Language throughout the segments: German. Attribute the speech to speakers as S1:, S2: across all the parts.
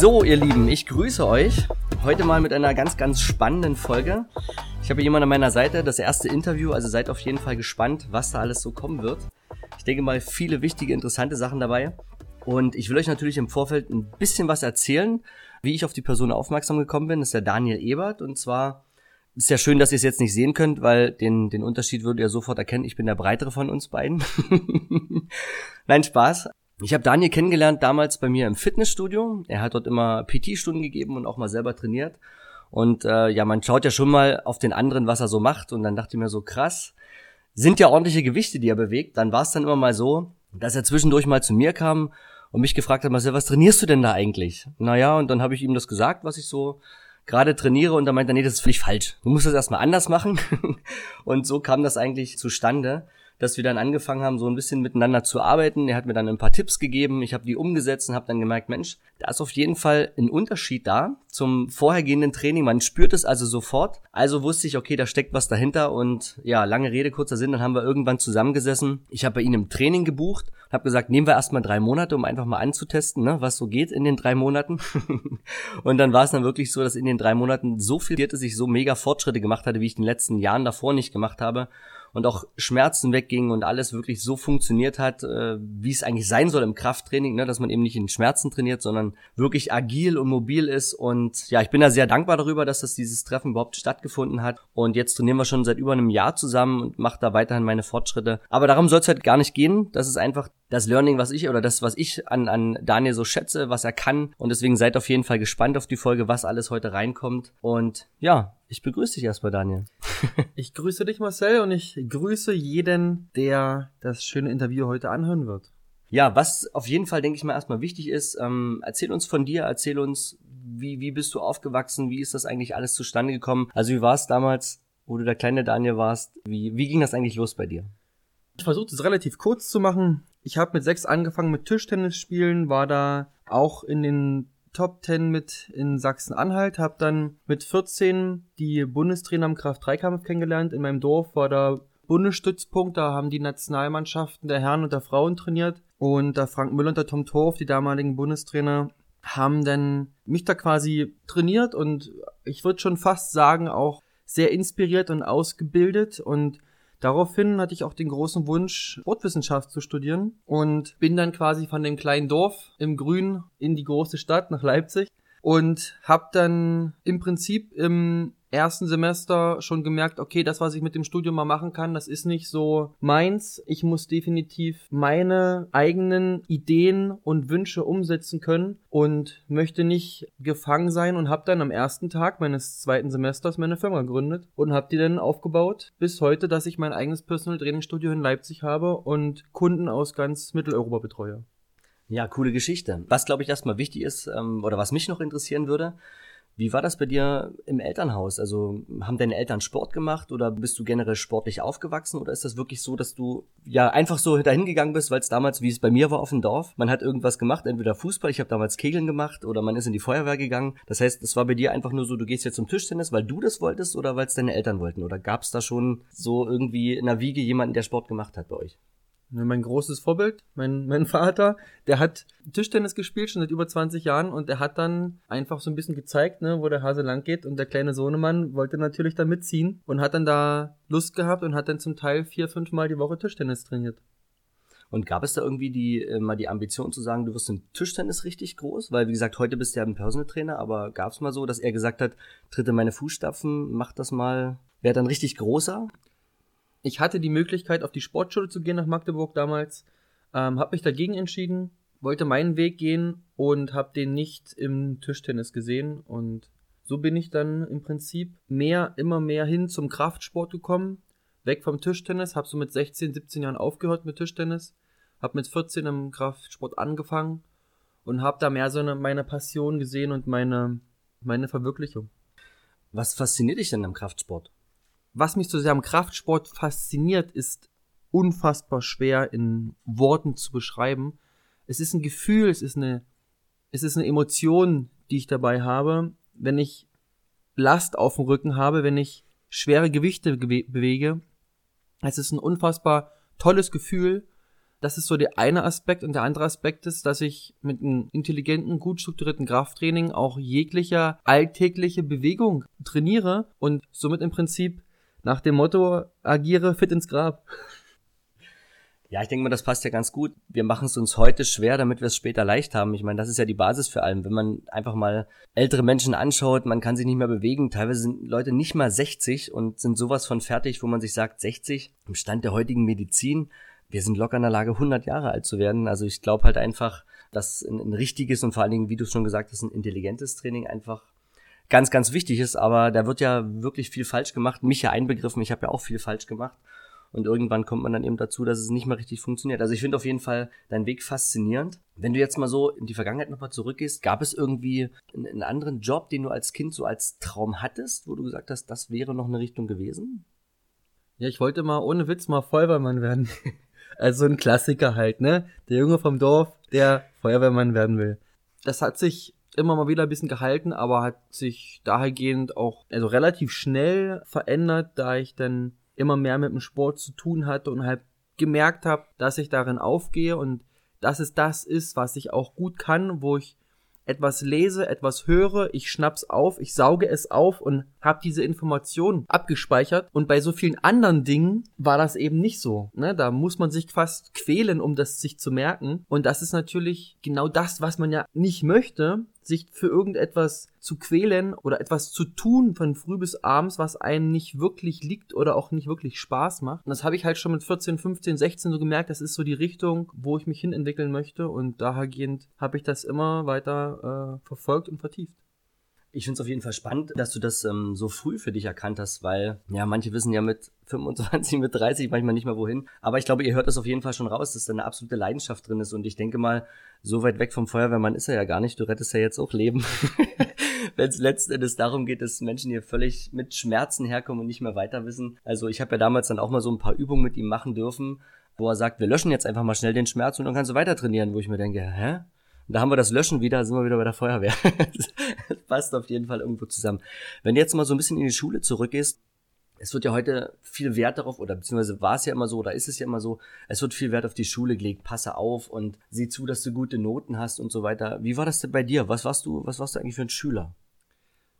S1: So, ihr Lieben, ich grüße euch. Heute mal mit einer ganz, ganz spannenden Folge. Ich habe jemanden an meiner Seite, das erste Interview, also seid auf jeden Fall gespannt, was da alles so kommen wird. Ich denke mal, viele wichtige, interessante Sachen dabei. Und ich will euch natürlich im Vorfeld ein bisschen was erzählen, wie ich auf die Person aufmerksam gekommen bin. Das ist der Daniel Ebert. Und zwar ist ja schön, dass ihr es jetzt nicht sehen könnt, weil den, den Unterschied würdet ihr sofort erkennen. Ich bin der breitere von uns beiden. Nein, Spaß. Ich habe Daniel kennengelernt damals bei mir im Fitnessstudio. Er hat dort immer PT-Stunden gegeben und auch mal selber trainiert. Und äh, ja, man schaut ja schon mal auf den anderen, was er so macht. Und dann dachte ich mir so, krass, sind ja ordentliche Gewichte, die er bewegt. Dann war es dann immer mal so, dass er zwischendurch mal zu mir kam und mich gefragt hat, Marcel, was trainierst du denn da eigentlich? Naja, und dann habe ich ihm das gesagt, was ich so gerade trainiere und dann meinte er, nee, das ist völlig falsch. Du musst das erstmal anders machen. und so kam das eigentlich zustande dass wir dann angefangen haben, so ein bisschen miteinander zu arbeiten. Er hat mir dann ein paar Tipps gegeben, ich habe die umgesetzt und habe dann gemerkt, Mensch, da ist auf jeden Fall ein Unterschied da zum vorhergehenden Training. Man spürt es also sofort. Also wusste ich, okay, da steckt was dahinter und ja, lange Rede, kurzer Sinn, dann haben wir irgendwann zusammengesessen. Ich habe bei ihm im Training gebucht, habe gesagt, nehmen wir erstmal drei Monate, um einfach mal anzutesten, ne, was so geht in den drei Monaten. und dann war es dann wirklich so, dass in den drei Monaten so viel, dass ich so mega Fortschritte gemacht hatte, wie ich in den letzten Jahren davor nicht gemacht habe und auch Schmerzen weggingen und alles wirklich so funktioniert hat, äh, wie es eigentlich sein soll im Krafttraining, ne? dass man eben nicht in Schmerzen trainiert, sondern wirklich agil und mobil ist. Und ja, ich bin da sehr dankbar darüber, dass das dieses Treffen überhaupt stattgefunden hat. Und jetzt trainieren wir schon seit über einem Jahr zusammen und mache da weiterhin meine Fortschritte. Aber darum soll es halt gar nicht gehen. Das ist einfach das Learning, was ich oder das, was ich an, an Daniel so schätze, was er kann. Und deswegen seid auf jeden Fall gespannt auf die Folge, was alles heute reinkommt. Und ja, ich begrüße dich erstmal, Daniel.
S2: ich grüße dich, Marcel, und ich grüße jeden, der das schöne Interview heute anhören wird.
S1: Ja, was auf jeden Fall, denke ich mal, erstmal wichtig ist, ähm, erzähl uns von dir, erzähl uns, wie, wie bist du aufgewachsen, wie ist das eigentlich alles zustande gekommen? Also wie war es damals, wo du der kleine Daniel warst? Wie, wie ging das eigentlich los bei dir?
S2: Ich versuche es relativ kurz zu machen. Ich habe mit sechs angefangen mit Tischtennis spielen, war da auch in den Top 10 mit in Sachsen-Anhalt, habe dann mit 14 die Bundestrainer im Kraft-3-Kampf kennengelernt. In meinem Dorf war da Bundesstützpunkt, da haben die Nationalmannschaften der Herren und der Frauen trainiert. Und der Frank Müller und der Tom Torf, die damaligen Bundestrainer, haben dann mich da quasi trainiert und ich würde schon fast sagen, auch sehr inspiriert und ausgebildet und Daraufhin hatte ich auch den großen Wunsch, Sportwissenschaft zu studieren und bin dann quasi von dem kleinen Dorf im Grün in die große Stadt nach Leipzig und habe dann im Prinzip im ersten Semester schon gemerkt, okay, das, was ich mit dem Studium mal machen kann, das ist nicht so meins. Ich muss definitiv meine eigenen Ideen und Wünsche umsetzen können und möchte nicht gefangen sein und habe dann am ersten Tag meines zweiten Semesters meine Firma gegründet und habe die dann aufgebaut bis heute, dass ich mein eigenes Personal Training Studio in Leipzig habe und Kunden aus ganz Mitteleuropa betreue.
S1: Ja, coole Geschichte. Was glaube ich erstmal wichtig ist ähm, oder was mich noch interessieren würde, wie war das bei dir im Elternhaus? Also haben deine Eltern Sport gemacht oder bist du generell sportlich aufgewachsen oder ist das wirklich so, dass du ja einfach so dahin gegangen bist, weil es damals, wie es bei mir war auf dem Dorf, man hat irgendwas gemacht, entweder Fußball, ich habe damals Kegeln gemacht oder man ist in die Feuerwehr gegangen. Das heißt, es war bei dir einfach nur so, du gehst jetzt zum Tischtennis, weil du das wolltest oder weil es deine Eltern wollten oder gab es da schon so irgendwie in der Wiege jemanden, der Sport gemacht hat bei euch?
S2: Ne, mein großes Vorbild, mein, mein Vater, der hat Tischtennis gespielt schon seit über 20 Jahren und er hat dann einfach so ein bisschen gezeigt, ne, wo der Hase lang geht und der kleine Sohnemann wollte natürlich da mitziehen und hat dann da Lust gehabt und hat dann zum Teil vier, fünf Mal die Woche Tischtennis trainiert.
S1: Und gab es da irgendwie die, äh, mal die Ambition zu sagen, du wirst im Tischtennis richtig groß? Weil, wie gesagt, heute bist du ja ein Personal Trainer, aber gab es mal so, dass er gesagt hat, tritt in meine Fußstapfen, mach das mal, wäre dann richtig großer?
S2: Ich hatte die Möglichkeit, auf die Sportschule zu gehen nach Magdeburg damals, ähm, habe mich dagegen entschieden, wollte meinen Weg gehen und habe den nicht im Tischtennis gesehen und so bin ich dann im Prinzip mehr, immer mehr hin zum Kraftsport gekommen, weg vom Tischtennis, habe so mit 16, 17 Jahren aufgehört mit Tischtennis, habe mit 14 im Kraftsport angefangen und habe da mehr so eine, meine Passion gesehen und meine, meine Verwirklichung.
S1: Was fasziniert dich denn am Kraftsport?
S2: Was mich so sehr am Kraftsport fasziniert, ist unfassbar schwer in Worten zu beschreiben. Es ist ein Gefühl, es ist eine, es ist eine Emotion, die ich dabei habe, wenn ich Last auf dem Rücken habe, wenn ich schwere Gewichte bewege. Es ist ein unfassbar tolles Gefühl. Das ist so der eine Aspekt und der andere Aspekt ist, dass ich mit einem intelligenten, gut strukturierten Krafttraining auch jeglicher alltägliche Bewegung trainiere und somit im Prinzip nach dem Motto agiere fit ins Grab.
S1: Ja, ich denke mal, das passt ja ganz gut. Wir machen es uns heute schwer, damit wir es später leicht haben. Ich meine, das ist ja die Basis für allem. Wenn man einfach mal ältere Menschen anschaut, man kann sich nicht mehr bewegen. Teilweise sind Leute nicht mal 60 und sind sowas von fertig, wo man sich sagt, 60 im Stand der heutigen Medizin. Wir sind locker in der Lage, 100 Jahre alt zu werden. Also ich glaube halt einfach, dass ein, ein richtiges und vor allen Dingen, wie du schon gesagt hast, ein intelligentes Training einfach ganz, ganz wichtig ist. Aber da wird ja wirklich viel falsch gemacht. Mich ja einbegriffen. Ich habe ja auch viel falsch gemacht. Und irgendwann kommt man dann eben dazu, dass es nicht mehr richtig funktioniert. Also ich finde auf jeden Fall deinen Weg faszinierend. Wenn du jetzt mal so in die Vergangenheit nochmal zurückgehst, gab es irgendwie einen, anderen Job, den du als Kind so als Traum hattest, wo du gesagt hast, das wäre noch eine Richtung gewesen?
S2: Ja, ich wollte mal ohne Witz mal Feuerwehrmann werden. also ein Klassiker halt, ne? Der Junge vom Dorf, der Feuerwehrmann werden will. Das hat sich immer mal wieder ein bisschen gehalten, aber hat sich dahergehend auch also relativ schnell verändert, da ich dann immer mehr mit dem Sport zu tun hatte und halt gemerkt habe, dass ich darin aufgehe und dass es das ist, was ich auch gut kann, wo ich etwas lese, etwas höre, ich schnapp's auf, ich sauge es auf und habe diese Information abgespeichert. Und bei so vielen anderen Dingen war das eben nicht so. Ne? Da muss man sich fast quälen, um das sich zu merken. Und das ist natürlich genau das, was man ja nicht möchte, sich für irgendetwas zu quälen oder etwas zu tun von früh bis abends, was einem nicht wirklich liegt oder auch nicht wirklich Spaß macht. Und das habe ich halt schon mit 14, 15, 16 so gemerkt, das ist so die Richtung, wo ich mich hin entwickeln möchte und dahergehend habe ich das immer weiter äh, verfolgt und vertieft.
S1: Ich finde es auf jeden Fall spannend, dass du das ähm, so früh für dich erkannt hast, weil ja, manche wissen ja mit 25, mit 30 manchmal nicht mehr wohin. Aber ich glaube, ihr hört das auf jeden Fall schon raus, dass da eine absolute Leidenschaft drin ist. Und ich denke mal, so weit weg vom Feuerwehrmann ist er ja gar nicht. Du rettest ja jetzt auch Leben. Wenn es letzten Endes darum geht, dass Menschen hier völlig mit Schmerzen herkommen und nicht mehr weiter wissen. Also ich habe ja damals dann auch mal so ein paar Übungen mit ihm machen dürfen, wo er sagt, wir löschen jetzt einfach mal schnell den Schmerz und dann kannst du weiter trainieren, wo ich mir denke, hä? Und da haben wir das Löschen wieder, sind wir wieder bei der Feuerwehr. das passt auf jeden Fall irgendwo zusammen. Wenn du jetzt mal so ein bisschen in die Schule zurückgehst, es wird ja heute viel Wert darauf, oder beziehungsweise war es ja immer so, oder ist es ja immer so, es wird viel Wert auf die Schule gelegt, passe auf und sieh zu, dass du gute Noten hast und so weiter. Wie war das denn bei dir? Was warst du, was warst du eigentlich für ein Schüler?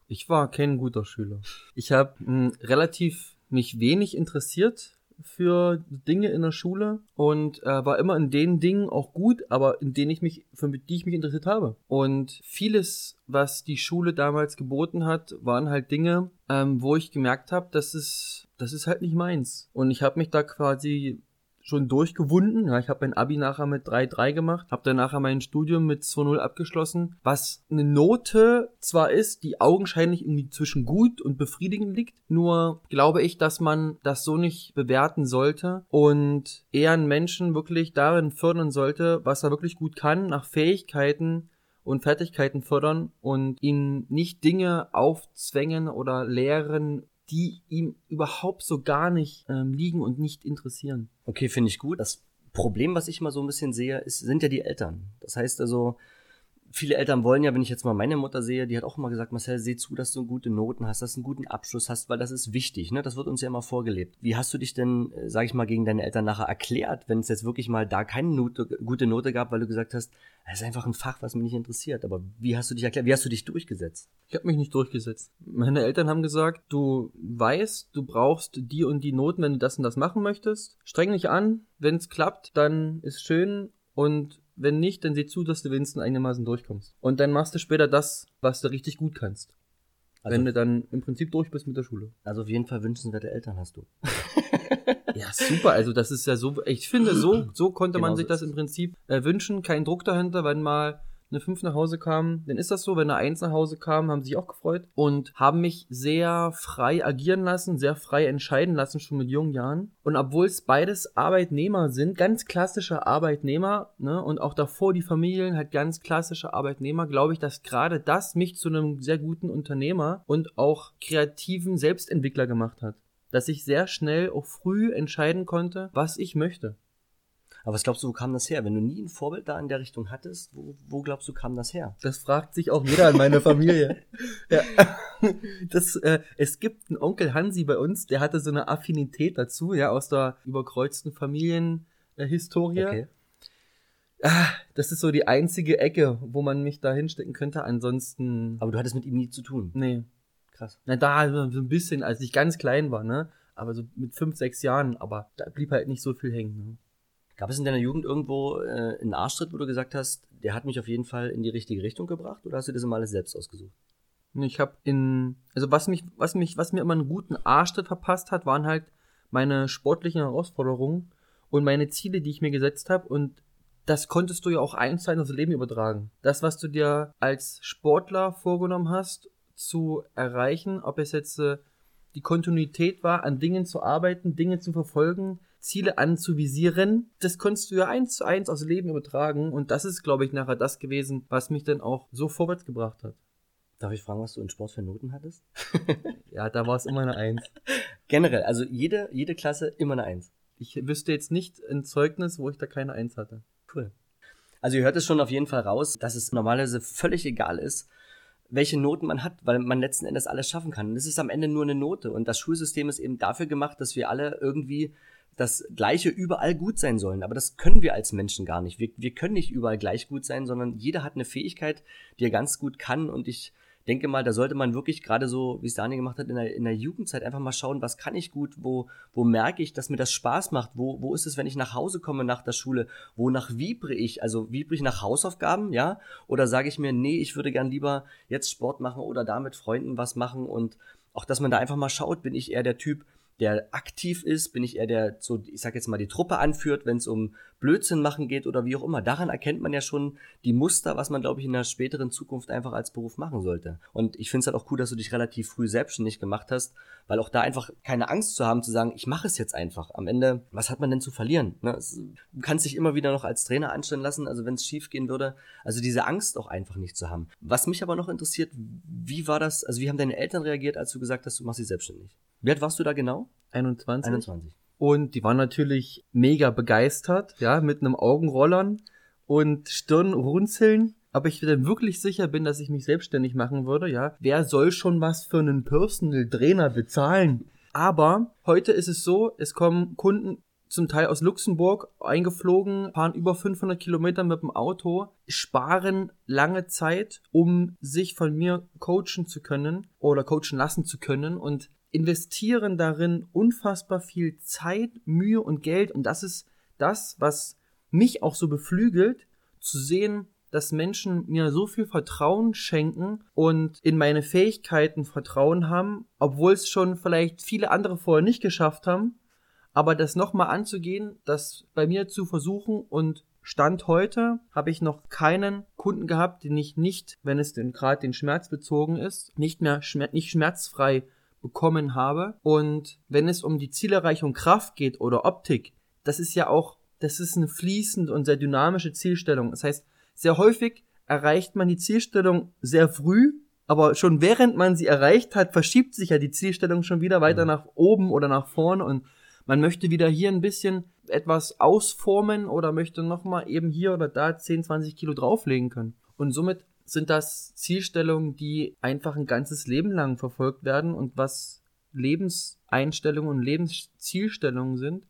S2: Ich war kein guter Schüler. Ich habe hm, relativ mich wenig interessiert für Dinge in der Schule und äh, war immer in den Dingen auch gut, aber in denen ich mich, für die ich mich interessiert habe. Und vieles, was die Schule damals geboten hat, waren halt Dinge, ähm, wo ich gemerkt habe, das ist, das ist halt nicht meins. Und ich habe mich da quasi schon durchgewunden. Ja, ich habe mein Abi nachher mit 3,3 gemacht, habe dann nachher mein Studium mit 2,0 abgeschlossen, was eine Note zwar ist, die augenscheinlich irgendwie zwischen gut und befriedigend liegt, nur glaube ich, dass man das so nicht bewerten sollte und eher einen Menschen wirklich darin fördern sollte, was er wirklich gut kann, nach Fähigkeiten und Fertigkeiten fördern und ihn nicht Dinge aufzwängen oder lehren, die ihm überhaupt so gar nicht ähm, liegen und nicht interessieren.
S1: Okay, finde ich gut. Das Problem, was ich mal so ein bisschen sehe, ist, sind ja die Eltern. Das heißt also, viele Eltern wollen ja, wenn ich jetzt mal meine Mutter sehe, die hat auch immer gesagt, Marcel, seh zu, dass du gute Noten hast, dass du einen guten Abschluss hast, weil das ist wichtig, ne? Das wird uns ja immer vorgelebt. Wie hast du dich denn, äh, sag ich mal, gegen deine Eltern nachher erklärt, wenn es jetzt wirklich mal da keine Note, gute Note gab, weil du gesagt hast, es ist einfach ein Fach, was mich nicht interessiert. Aber wie hast du dich erklärt? Wie hast du dich durchgesetzt?
S2: Ich habe mich nicht durchgesetzt. Meine Eltern haben gesagt, du weißt, du brauchst die und die Noten, wenn du das und das machen möchtest. Streng dich an. Wenn es klappt, dann ist schön und wenn nicht, dann sieh zu, dass du wenigstens einigermaßen durchkommst. Und dann machst du später das, was du richtig gut kannst. Also, wenn du dann im Prinzip durch bist mit der Schule.
S1: Also auf jeden Fall wünschenswerte Eltern hast du.
S2: ja, super. Also das ist ja so, ich finde, so, so konnte genau man sich so das im Prinzip äh, wünschen. Kein Druck dahinter, wenn mal eine 5 nach Hause kam, dann ist das so. Wenn eine 1 nach Hause kam, haben sie sich auch gefreut und haben mich sehr frei agieren lassen, sehr frei entscheiden lassen, schon mit jungen Jahren. Und obwohl es beides Arbeitnehmer sind, ganz klassische Arbeitnehmer, ne, und auch davor die Familien halt ganz klassische Arbeitnehmer, glaube ich, dass gerade das mich zu einem sehr guten Unternehmer und auch kreativen Selbstentwickler gemacht hat. Dass ich sehr schnell auch früh entscheiden konnte, was ich möchte.
S1: Aber was glaubst du, wo kam das her? Wenn du nie ein Vorbild da in der Richtung hattest, wo, wo glaubst du, kam das her?
S2: Das fragt sich auch jeder in meiner Familie. ja. das, äh, es gibt einen Onkel Hansi bei uns, der hatte so eine Affinität dazu, ja, aus der überkreuzten Familienhistorie. okay. Ah, das ist so die einzige Ecke, wo man mich da hinstecken könnte. Ansonsten.
S1: Aber du hattest mit ihm nie zu tun.
S2: Nee. Krass. Na, da so ein bisschen, als ich ganz klein war, ne? Aber so mit fünf, sechs Jahren, aber da blieb halt nicht so viel hängen. Ne?
S1: Gab es in deiner Jugend irgendwo äh, einen Arschtritt, wo du gesagt hast, der hat mich auf jeden Fall in die richtige Richtung gebracht oder hast du das immer alles selbst ausgesucht?
S2: Ich habe in, also was mich, was mich, was mir immer einen guten Arschtritt verpasst hat, waren halt meine sportlichen Herausforderungen und meine Ziele, die ich mir gesetzt habe und das konntest du ja auch eins zu eins aufs Leben übertragen. Das, was du dir als Sportler vorgenommen hast, zu erreichen, ob es jetzt äh, die Kontinuität war, an Dingen zu arbeiten, Dinge zu verfolgen, Ziele anzuvisieren, das konntest du ja eins zu eins aus Leben übertragen und das ist, glaube ich, nachher das gewesen, was mich dann auch so vorwärts gebracht hat.
S1: Darf ich fragen, was du in Sport für Noten hattest?
S2: ja, da war es immer eine Eins.
S1: Generell, also jede, jede Klasse immer eine Eins.
S2: Ich wüsste jetzt nicht ein Zeugnis, wo ich da keine Eins hatte.
S1: Cool. Also ihr hört es schon auf jeden Fall raus, dass es normalerweise völlig egal ist, welche Noten man hat, weil man letzten Endes alles schaffen kann. Und es ist am Ende nur eine Note. Und das Schulsystem ist eben dafür gemacht, dass wir alle irgendwie das Gleiche überall gut sein sollen. Aber das können wir als Menschen gar nicht. Wir, wir können nicht überall gleich gut sein, sondern jeder hat eine Fähigkeit, die er ganz gut kann. Und ich denke mal, da sollte man wirklich gerade so, wie es Daniel gemacht hat, in der, in der Jugendzeit einfach mal schauen, was kann ich gut, wo, wo merke ich, dass mir das Spaß macht, wo, wo ist es, wenn ich nach Hause komme nach der Schule, wonach vibre ich, also vibre ich nach Hausaufgaben, ja, oder sage ich mir, nee, ich würde gern lieber jetzt Sport machen oder da mit Freunden was machen und auch, dass man da einfach mal schaut, bin ich eher der Typ, der aktiv ist? Bin ich eher der, so, ich sag jetzt mal, die Truppe anführt, wenn es um Blödsinn machen geht oder wie auch immer? Daran erkennt man ja schon die Muster, was man, glaube ich, in der späteren Zukunft einfach als Beruf machen sollte. Und ich finde es halt auch cool, dass du dich relativ früh selbstständig gemacht hast, weil auch da einfach keine Angst zu haben, zu sagen, ich mache es jetzt einfach. Am Ende, was hat man denn zu verlieren? Ne? Du kannst dich immer wieder noch als Trainer anstellen lassen, also wenn es schief gehen würde. Also diese Angst auch einfach nicht zu haben. Was mich aber noch interessiert, wie war das, also wie haben deine Eltern reagiert, als du gesagt hast, du machst dich selbstständig? Wie alt warst du da genau?
S2: 21.
S1: 21.
S2: Und die waren natürlich mega begeistert, ja, mit einem Augenrollern und Stirnrunzeln. Aber ich dann wirklich sicher bin, dass ich mich selbstständig machen würde, ja. Wer soll schon was für einen Personal Trainer bezahlen? Aber heute ist es so, es kommen Kunden zum Teil aus Luxemburg eingeflogen, fahren über 500 Kilometer mit dem Auto, sparen lange Zeit, um sich von mir coachen zu können oder coachen lassen zu können und investieren darin unfassbar viel Zeit, Mühe und Geld. Und das ist das, was mich auch so beflügelt, zu sehen, dass Menschen mir so viel Vertrauen schenken und in meine Fähigkeiten Vertrauen haben, obwohl es schon vielleicht viele andere vorher nicht geschafft haben, aber das nochmal anzugehen, das bei mir zu versuchen. Und Stand heute habe ich noch keinen Kunden gehabt, den ich nicht, wenn es denn gerade den Schmerz bezogen ist, nicht mehr schmer nicht schmerzfrei bekommen habe. Und wenn es um die Zielerreichung Kraft geht oder Optik, das ist ja auch, das ist eine fließende und sehr dynamische Zielstellung. Das heißt, sehr häufig erreicht man die Zielstellung sehr früh, aber schon während man sie erreicht hat, verschiebt sich ja die Zielstellung schon wieder weiter mhm. nach oben oder nach vorne und man möchte wieder hier ein bisschen etwas ausformen oder möchte nochmal eben hier oder da 10, 20 Kilo drauflegen können. Und somit sind das Zielstellungen, die einfach ein ganzes Leben lang verfolgt werden und was Lebenseinstellungen und Lebenszielstellungen sind,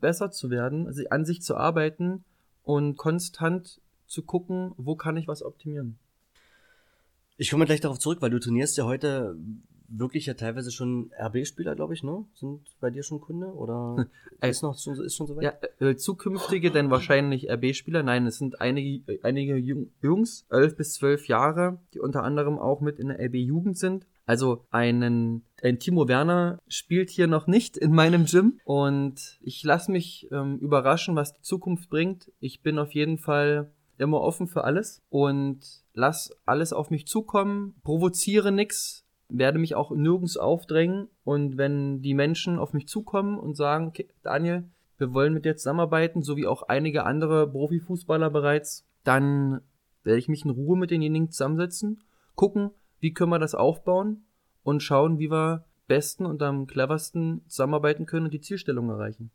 S2: besser zu werden, also an sich zu arbeiten und konstant zu gucken, wo kann ich was optimieren.
S1: Ich komme gleich darauf zurück, weil du trainierst ja heute wirklich ja teilweise schon RB-Spieler, glaube ich, ne? Sind bei dir schon Kunde oder
S2: äh, ist noch schon, ist schon soweit? Ja, äh, zukünftige dann wahrscheinlich RB-Spieler. Nein, es sind einige, einige Jungs, elf bis zwölf Jahre, die unter anderem auch mit in der RB-Jugend sind. Also einen, ein Timo Werner spielt hier noch nicht in meinem Gym und ich lasse mich ähm, überraschen, was die Zukunft bringt. Ich bin auf jeden Fall immer offen für alles und lass alles auf mich zukommen, provoziere nix, werde mich auch nirgends aufdrängen und wenn die Menschen auf mich zukommen und sagen, okay, Daniel, wir wollen mit dir zusammenarbeiten, so wie auch einige andere Profifußballer bereits, dann werde ich mich in Ruhe mit denjenigen zusammensetzen, gucken, wie können wir das aufbauen und schauen, wie wir besten und am cleversten zusammenarbeiten können und die Zielstellung erreichen.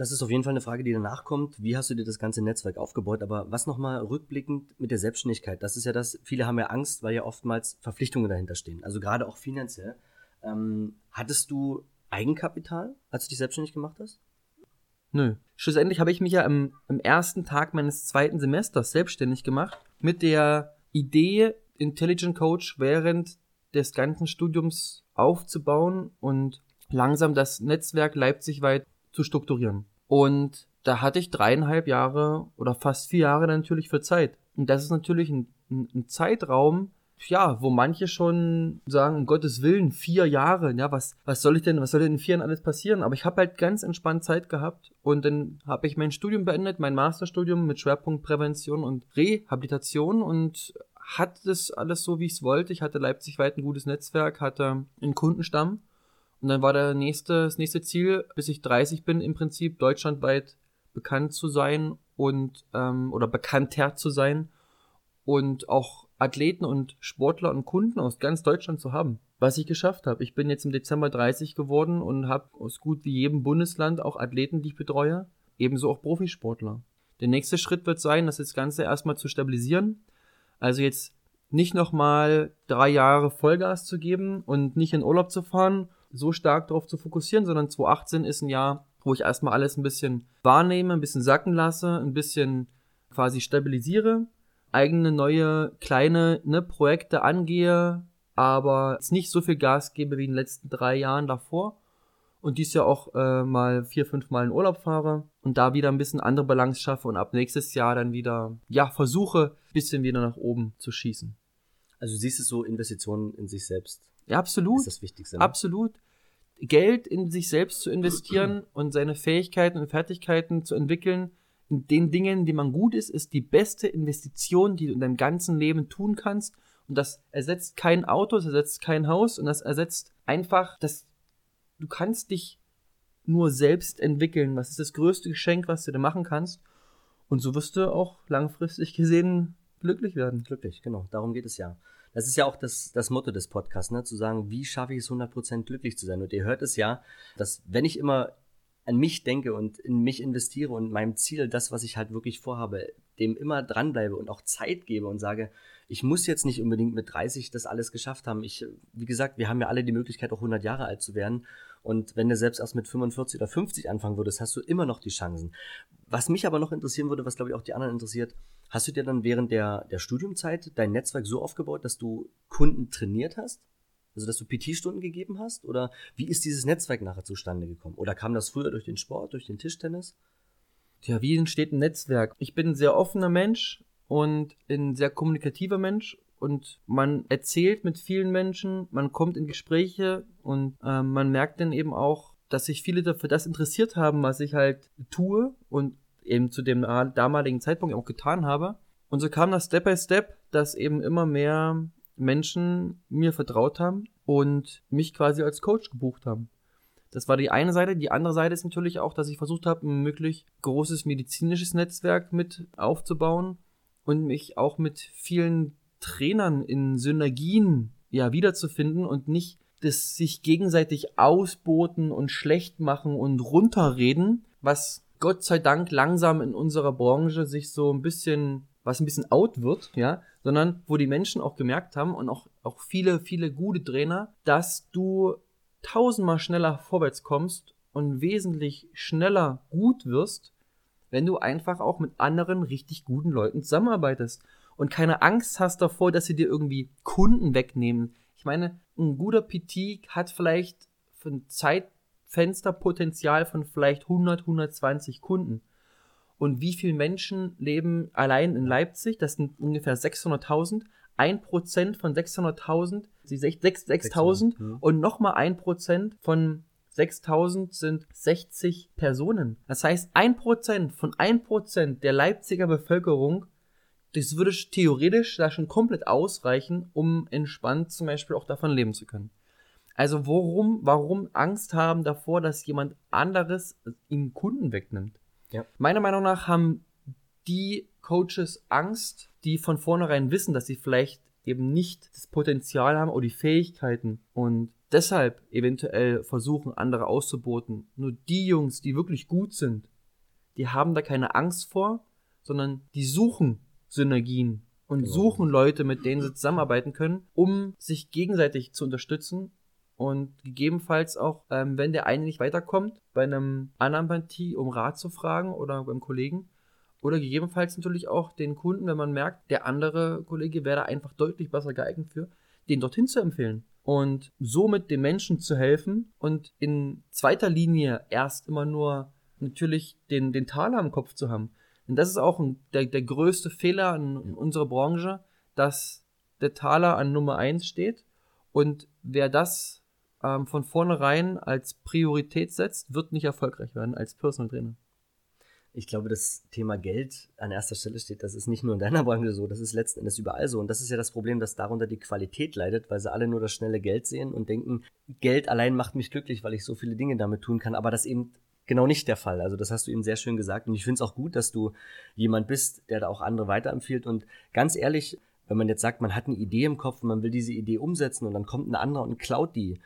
S1: Das ist auf jeden Fall eine Frage, die danach kommt. Wie hast du dir das ganze Netzwerk aufgebaut? Aber was nochmal rückblickend mit der Selbstständigkeit? Das ist ja das, viele haben ja Angst, weil ja oftmals Verpflichtungen dahinter stehen. Also gerade auch finanziell. Ähm, hattest du Eigenkapital, als du dich selbstständig gemacht hast?
S2: Nö. Schlussendlich habe ich mich ja im, im ersten Tag meines zweiten Semesters selbstständig gemacht mit der Idee, Intelligent Coach während des ganzen Studiums aufzubauen und langsam das Netzwerk Leipzig weit zu strukturieren. Und da hatte ich dreieinhalb Jahre oder fast vier Jahre natürlich für Zeit. Und das ist natürlich ein, ein, ein Zeitraum, ja, wo manche schon sagen, um Gottes Willen, vier Jahre, ja, was, was soll ich denn, was soll denn in vier Jahren alles passieren? Aber ich habe halt ganz entspannt Zeit gehabt und dann habe ich mein Studium beendet, mein Masterstudium mit Schwerpunkt Prävention und Rehabilitation und hatte das alles so, wie ich es wollte. Ich hatte Leipzig weit ein gutes Netzwerk, hatte einen Kundenstamm. Und dann war der nächste, das nächste Ziel, bis ich 30 bin, im Prinzip deutschlandweit bekannt zu sein und ähm, oder bekannter zu sein und auch Athleten und Sportler und Kunden aus ganz Deutschland zu haben. Was ich geschafft habe. Ich bin jetzt im Dezember 30 geworden und habe aus gut wie jedem Bundesland auch Athleten, die ich betreue, ebenso auch Profisportler. Der nächste Schritt wird sein, das Ganze erstmal zu stabilisieren, also jetzt nicht nochmal drei Jahre Vollgas zu geben und nicht in Urlaub zu fahren, so stark darauf zu fokussieren, sondern 2018 ist ein Jahr, wo ich erstmal alles ein bisschen wahrnehme, ein bisschen sacken lasse, ein bisschen quasi stabilisiere, eigene neue kleine ne, Projekte angehe, aber jetzt nicht so viel Gas gebe wie in den letzten drei Jahren davor und dies Jahr auch äh, mal vier, fünf Mal in Urlaub fahre und da wieder ein bisschen andere Balance schaffe und ab nächstes Jahr dann wieder, ja, versuche, bisschen wieder nach oben zu schießen.
S1: Also du siehst es so, Investitionen in sich selbst.
S2: Ja, absolut.
S1: Ist das Wichtigste. Ne?
S2: Absolut. Geld in sich selbst zu investieren und seine Fähigkeiten und Fertigkeiten zu entwickeln, in den Dingen, die man gut ist, ist die beste Investition, die du in deinem ganzen Leben tun kannst. Und das ersetzt kein Auto, das ersetzt kein Haus und das ersetzt einfach das du kannst dich nur selbst entwickeln. Was ist das größte Geschenk, was du dir machen kannst? Und so wirst du auch langfristig gesehen glücklich werden.
S1: Glücklich, genau. Darum geht es ja. Das ist ja auch das, das Motto des Podcasts, ne? zu sagen, wie schaffe ich es 100% glücklich zu sein? Und ihr hört es ja, dass wenn ich immer an mich denke und in mich investiere und meinem Ziel, das, was ich halt wirklich vorhabe, dem immer dranbleibe und auch Zeit gebe und sage, ich muss jetzt nicht unbedingt mit 30 das alles geschafft haben. Ich, wie gesagt, wir haben ja alle die Möglichkeit, auch 100 Jahre alt zu werden. Und wenn du selbst erst mit 45 oder 50 anfangen würdest, hast du immer noch die Chancen. Was mich aber noch interessieren würde, was glaube ich auch die anderen interessiert, hast du dir dann während der, der Studiumzeit dein Netzwerk so aufgebaut, dass du Kunden trainiert hast? Also, dass du PT-Stunden gegeben hast? Oder wie ist dieses Netzwerk nachher zustande gekommen? Oder kam das früher durch den Sport, durch den Tischtennis?
S2: Tja, wie entsteht ein Netzwerk? Ich bin ein sehr offener Mensch und ein sehr kommunikativer Mensch und man erzählt mit vielen Menschen, man kommt in Gespräche und äh, man merkt dann eben auch, dass sich viele dafür das interessiert haben, was ich halt tue und eben zu dem damaligen Zeitpunkt auch getan habe. Und so kam das Step by Step, dass eben immer mehr Menschen mir vertraut haben und mich quasi als Coach gebucht haben. Das war die eine Seite. Die andere Seite ist natürlich auch, dass ich versucht habe, ein möglich großes medizinisches Netzwerk mit aufzubauen und mich auch mit vielen Trainern in Synergien ja wiederzufinden und nicht das sich gegenseitig ausboten und schlecht machen und runterreden, was Gott sei Dank langsam in unserer Branche sich so ein bisschen, was ein bisschen out wird, ja, sondern wo die Menschen auch gemerkt haben und auch, auch viele, viele gute Trainer, dass du tausendmal schneller vorwärts kommst und wesentlich schneller gut wirst, wenn du einfach auch mit anderen richtig guten Leuten zusammenarbeitest und keine Angst hast davor, dass sie dir irgendwie Kunden wegnehmen. Ich meine, ein guter PT hat vielleicht für ein Zeitfensterpotenzial von vielleicht 100, 120 Kunden. Und wie viele Menschen leben allein in Leipzig? Das sind ungefähr 600.000. Ein Prozent von 600.000, 6.000 6, 6 und nochmal ein Prozent von 6000 sind 60 Personen. Das heißt, ein Prozent von ein Prozent der Leipziger Bevölkerung, das würde theoretisch da schon komplett ausreichen, um entspannt zum Beispiel auch davon leben zu können. Also warum, warum Angst haben davor, dass jemand anderes ihm Kunden wegnimmt?
S1: Ja.
S2: Meiner Meinung nach haben die Coaches Angst, die von vornherein wissen, dass sie vielleicht eben nicht das Potenzial haben oder die Fähigkeiten und deshalb eventuell versuchen, andere auszuboten. Nur die Jungs, die wirklich gut sind, die haben da keine Angst vor, sondern die suchen Synergien und
S1: Genau.
S2: suchen Leute, mit denen sie zusammenarbeiten können, um sich gegenseitig zu unterstützen und gegebenenfalls auch, ähm, wenn der eine nicht weiterkommt, bei einem anderen Partie um Rat zu fragen oder beim Kollegen. Oder gegebenenfalls natürlich auch den Kunden, wenn man merkt, der andere Kollege wäre da einfach deutlich besser geeignet für, den dorthin zu empfehlen. Und somit den Menschen zu helfen und in zweiter Linie erst immer nur natürlich den, den Taler im Kopf zu haben. Und das ist auch ein, der, der größte Fehler in, in unserer Branche, dass der Taler an Nummer eins steht. Und wer das ähm, von vornherein als Priorität setzt, wird nicht erfolgreich werden als Personal Trainer.
S1: Ich glaube, das Thema Geld an erster Stelle steht, das ist nicht nur in deiner Branche so, das ist letzten Endes überall so. Und das ist ja das Problem, dass darunter die Qualität leidet, weil sie alle nur das schnelle Geld sehen und denken, Geld allein macht mich glücklich, weil ich so viele Dinge damit tun kann. Aber das eben genau nicht der Fall. Also das hast du eben sehr schön gesagt. Und ich finde es auch gut, dass du jemand bist, der da auch andere weiterempfiehlt. Und ganz ehrlich, wenn man jetzt sagt, man hat eine Idee im Kopf und man will diese Idee umsetzen und dann kommt ein anderer und klaut die.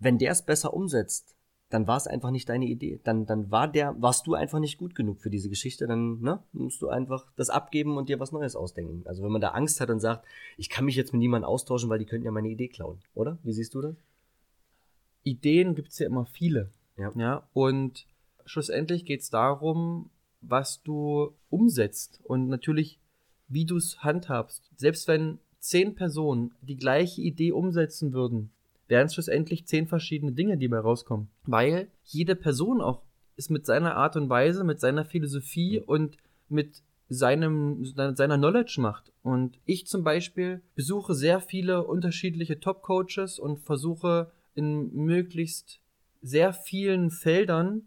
S1: Wenn der es besser umsetzt, dann war es einfach nicht deine Idee. Dann, dann war der, warst du einfach nicht gut genug für diese Geschichte. Dann ne, musst du einfach das abgeben und dir was Neues ausdenken. Also wenn man da Angst hat und sagt, ich kann mich jetzt mit niemandem austauschen, weil die könnten ja meine Idee klauen, oder? Wie siehst du das?
S2: Ideen gibt es ja immer viele.
S1: Ja.
S2: ja und schlussendlich geht es darum, was du umsetzt und natürlich, wie du es handhabst. Selbst wenn zehn Personen die gleiche Idee umsetzen würden, wären es schlussendlich zehn verschiedene Dinge, die dabei rauskommen. Weil jede Person auch ist mit seiner Art und Weise, mit seiner Philosophie und mit seinem, seiner Knowledge macht. Und ich zum Beispiel besuche sehr viele unterschiedliche Top-Coaches und versuche in möglichst sehr vielen Feldern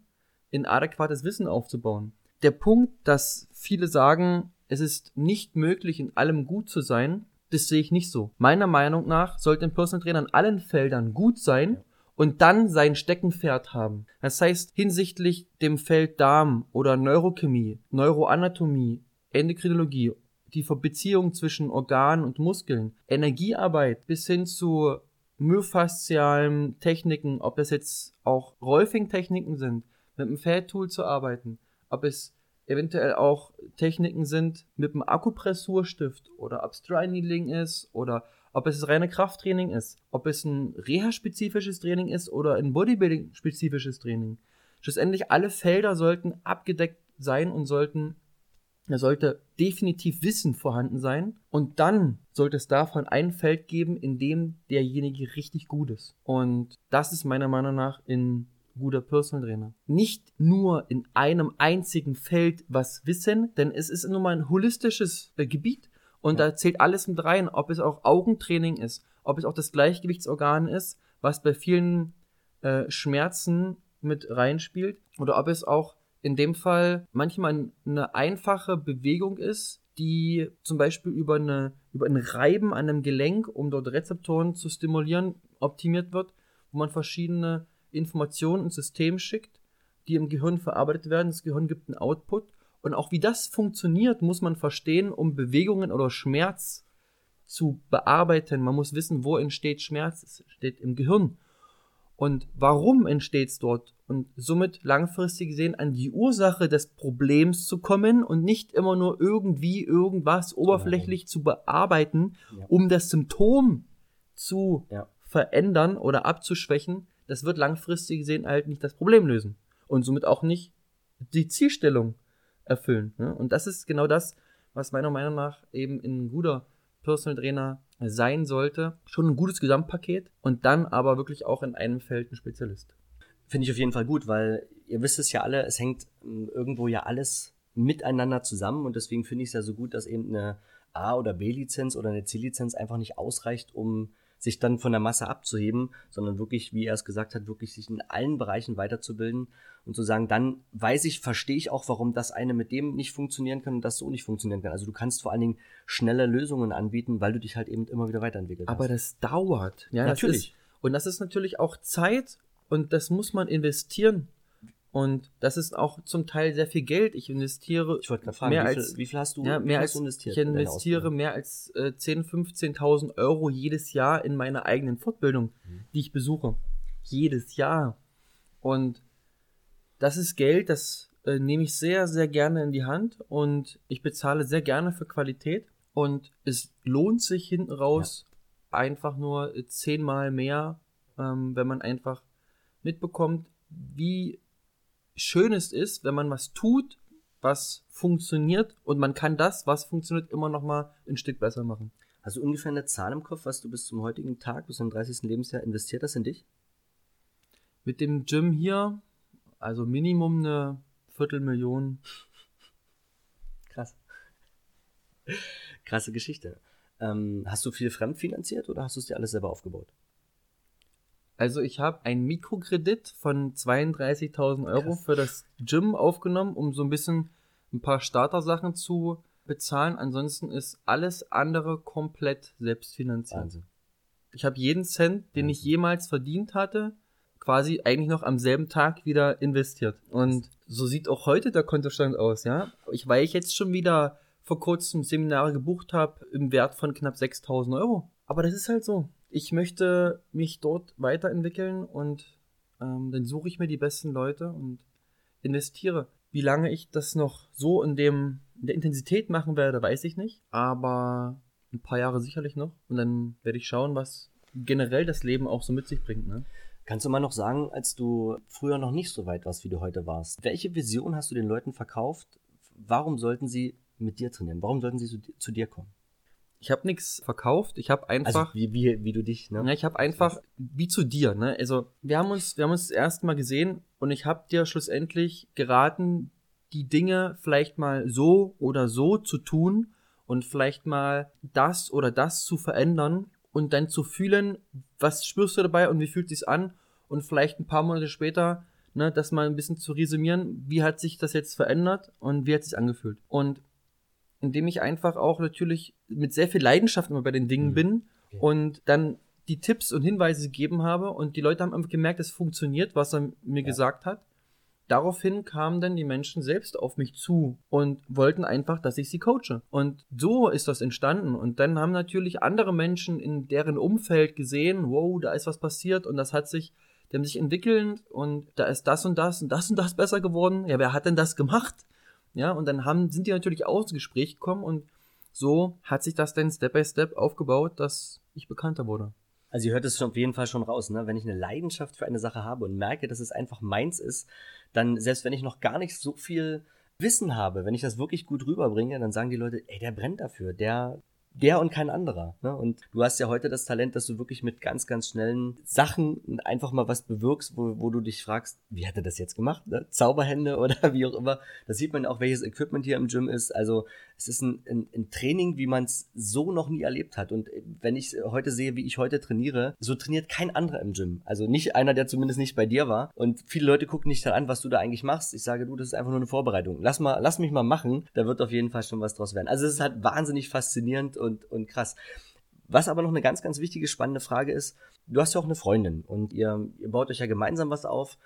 S2: in adäquates Wissen aufzubauen. Der Punkt, dass viele sagen, es ist nicht möglich, in allem gut zu sein, das sehe ich nicht so. Meiner Meinung nach sollte ein Personal Trainer in allen Feldern gut sein und dann sein Steckenpferd haben. Das heißt, hinsichtlich dem Feld Darm oder Neurochemie, Neuroanatomie, Endokrinologie, die Beziehung zwischen Organen und Muskeln, Energiearbeit bis hin zu myofaszialen Techniken, ob das jetzt auch Rolfing-Techniken sind, mit einem Feldtool zu arbeiten, ob es eventuell auch Techniken sind mit einem Akupressurstift oder Upstride Needling ist oder ob es reine Krafttraining ist, ob es ein Reha-spezifisches Training ist oder ein Bodybuilding-spezifisches Training. Schlussendlich alle Felder sollten abgedeckt sein und sollten, da sollte definitiv Wissen vorhanden sein und dann sollte es davon ein Feld geben, in dem derjenige richtig gut ist. Und das ist meiner Meinung nach in guter Personal Trainer. Nicht nur in einem einzigen Feld was wissen, denn es ist nun mal ein holistisches äh, Gebiet und
S1: Ja.
S2: da zählt alles mit rein, ob es auch Augentraining ist, ob es auch das Gleichgewichtsorgan ist, was bei vielen äh, Schmerzen mit reinspielt oder ob es auch in dem Fall manchmal eine einfache Bewegung ist, die zum Beispiel über, eine, über ein Reiben an einem Gelenk, um dort Rezeptoren zu stimulieren, optimiert wird, wo man verschiedene Informationen ins System schickt, die im Gehirn verarbeitet werden. Das Gehirn gibt einen Output. Und auch wie das funktioniert, muss man verstehen, um Bewegungen oder Schmerz zu bearbeiten. Man muss wissen, wo entsteht Schmerz. Es entsteht im Gehirn. Und warum entsteht es dort? Und somit langfristig gesehen an die Ursache des Problems zu kommen und nicht immer nur irgendwie irgendwas oberflächlich zu bearbeiten,
S1: Ja.
S2: um das Symptom zu
S1: Ja.
S2: verändern oder abzuschwächen. Das wird langfristig gesehen halt nicht das Problem lösen. Und somit auch nicht die Zielstellung erfüllen. Ne? Und das ist genau das, was meiner Meinung nach eben ein guter Personal Trainer sein sollte. Schon ein gutes Gesamtpaket und dann aber wirklich auch in einem Feld ein Spezialist.
S1: Finde ich auf jeden Fall gut, weil ihr wisst es ja alle, es hängt ähm, irgendwo ja alles miteinander zusammen und deswegen finde ich es ja so gut, dass eben eine A- oder B-Lizenz oder eine C-Lizenz einfach nicht ausreicht, um sich dann von der Masse abzuheben, sondern wirklich, wie er es gesagt hat, wirklich sich in allen Bereichen weiterzubilden und zu sagen, dann weiß ich, verstehe ich auch, warum das eine mit dem nicht funktionieren kann und das so nicht funktionieren kann. Also du kannst vor allen Dingen schnelle Lösungen anbieten, weil du dich halt eben immer wieder weiterentwickelt
S2: Aber das dauert. Ja,
S1: Natürlich.
S2: Das ist, und das ist natürlich auch Zeit und das muss man investieren. Und das ist auch zum Teil sehr viel Geld. Ich investiere
S1: Ich wollte fragen,
S2: mehr
S1: wie,
S2: als
S1: viel, wie viel hast du,
S2: ja, mehr als
S1: du investiert?
S2: ich investiere mehr als äh, 10.000, 15.000 Euro jedes Jahr in meine eigenen Fortbildung,
S1: Mhm.
S2: die ich besuche. Jedes Jahr. Und das ist Geld, das äh, nehme ich sehr, sehr gerne in die Hand und ich bezahle sehr gerne für Qualität und es lohnt sich hinten raus einfach nur äh, zehnmal mehr, ähm, wenn man einfach mitbekommt, wie schön es ist, wenn man was tut, was funktioniert und man kann das, was funktioniert, immer noch mal ein Stück besser machen.
S1: Hast du ungefähr eine Zahl im Kopf, was du bis zum heutigen Tag, bis zum 30. Lebensjahr investiert hast in dich?
S2: Mit dem Gym hier, also Minimum eine Viertelmillion.
S1: Krass. Krasse Geschichte. Ähm, hast du viel fremdfinanziert oder hast du es dir alles selber aufgebaut?
S2: Also ich habe einen Mikrokredit von 32.000 Euro
S1: Krass.
S2: für das Gym aufgenommen, um so ein bisschen ein paar Startersachen zu bezahlen. Ansonsten ist alles andere komplett selbstfinanziert.
S1: Wahnsinn.
S2: Ich habe jeden Cent, den ich
S1: Wahnsinn.
S2: jemals verdient hatte, quasi eigentlich noch am selben Tag wieder investiert. Und so sieht auch heute der Kontostand aus, ja. Ich, weil ich jetzt schon wieder vor kurzem Seminare gebucht habe im Wert von knapp 6000 Euro. Aber das ist halt so. Ich möchte mich dort weiterentwickeln und ähm, dann suche ich mir die besten Leute und investiere. Wie lange ich das noch so in dem in der Intensität machen werde, weiß ich nicht. Aber ein paar Jahre sicherlich noch. Und dann werde ich schauen, was generell das Leben auch so mit sich bringt. Ne?
S1: Kannst du mal noch sagen, als du früher noch nicht so weit warst, wie du heute warst, welche Vision hast du den Leuten verkauft? Warum sollten sie mit dir trainieren? Warum sollten sie zu, zu dir kommen?
S2: Ich habe nichts verkauft. Ich habe einfach
S1: Also wie, wie, wie du dich, ne?
S2: Ja, ich habe einfach, wie zu dir, ne? Also, wir haben uns, wir haben uns das erste Mal gesehen und ich habe dir schlussendlich geraten, die Dinge vielleicht mal so oder so zu tun und vielleicht mal das oder das zu verändern und dann zu fühlen, was spürst du dabei und wie fühlt sich's an und vielleicht ein paar Monate später, ne, das mal ein bisschen zu resümieren, wie hat sich das jetzt verändert und wie hat sich angefühlt. Und indem ich einfach auch natürlich mit sehr viel Leidenschaft immer bei den Dingen
S1: Mhm.
S2: bin
S1: Okay.
S2: und dann die Tipps und Hinweise gegeben habe und die Leute haben einfach gemerkt, es funktioniert, was er mir
S1: Ja.
S2: gesagt hat. Daraufhin kamen dann die Menschen selbst auf mich zu und wollten einfach, dass ich sie coache. Und so ist das entstanden. Und dann haben natürlich andere Menschen in deren Umfeld gesehen, wow, da ist was passiert und das hat sich, die haben sich entwickelt und da ist das und das und das und das besser geworden. Ja, wer hat denn das gemacht? Ja, und dann haben, sind die natürlich auch ins Gespräch gekommen und so hat sich das dann Step by Step aufgebaut, dass ich bekannter wurde.
S1: Also ihr hört es auf jeden Fall schon raus, ne? Wenn ich eine Leidenschaft für eine Sache habe und merke, dass es einfach meins ist, dann, selbst wenn ich noch gar nicht so viel Wissen habe, wenn ich das wirklich gut rüberbringe, dann sagen die Leute, ey, der brennt dafür, der, der und kein anderer. Ne? Und du hast ja heute das Talent, dass du wirklich mit ganz, ganz schnellen Sachen einfach mal was bewirkst, wo, wo du dich fragst, wie hat er das jetzt gemacht? Ne? Zauberhände oder wie auch immer. Da sieht man auch, welches Equipment hier im Gym ist. Also es ist ein, ein, ein Training, wie man es so noch nie erlebt hat. Und wenn ich heute sehe, wie ich heute trainiere, so trainiert kein anderer im Gym. Also nicht einer, der zumindest nicht bei dir war. Und viele Leute gucken nicht an, was du da eigentlich machst. Ich sage, du, das ist einfach nur eine Vorbereitung. Lass mal, lass mich mal machen. Da wird auf jeden Fall schon was draus werden. Also es ist halt wahnsinnig faszinierend und, und krass. Was aber noch eine ganz, ganz wichtige, spannende Frage ist, du hast ja auch eine Freundin und ihr, ihr baut euch ja gemeinsam was auf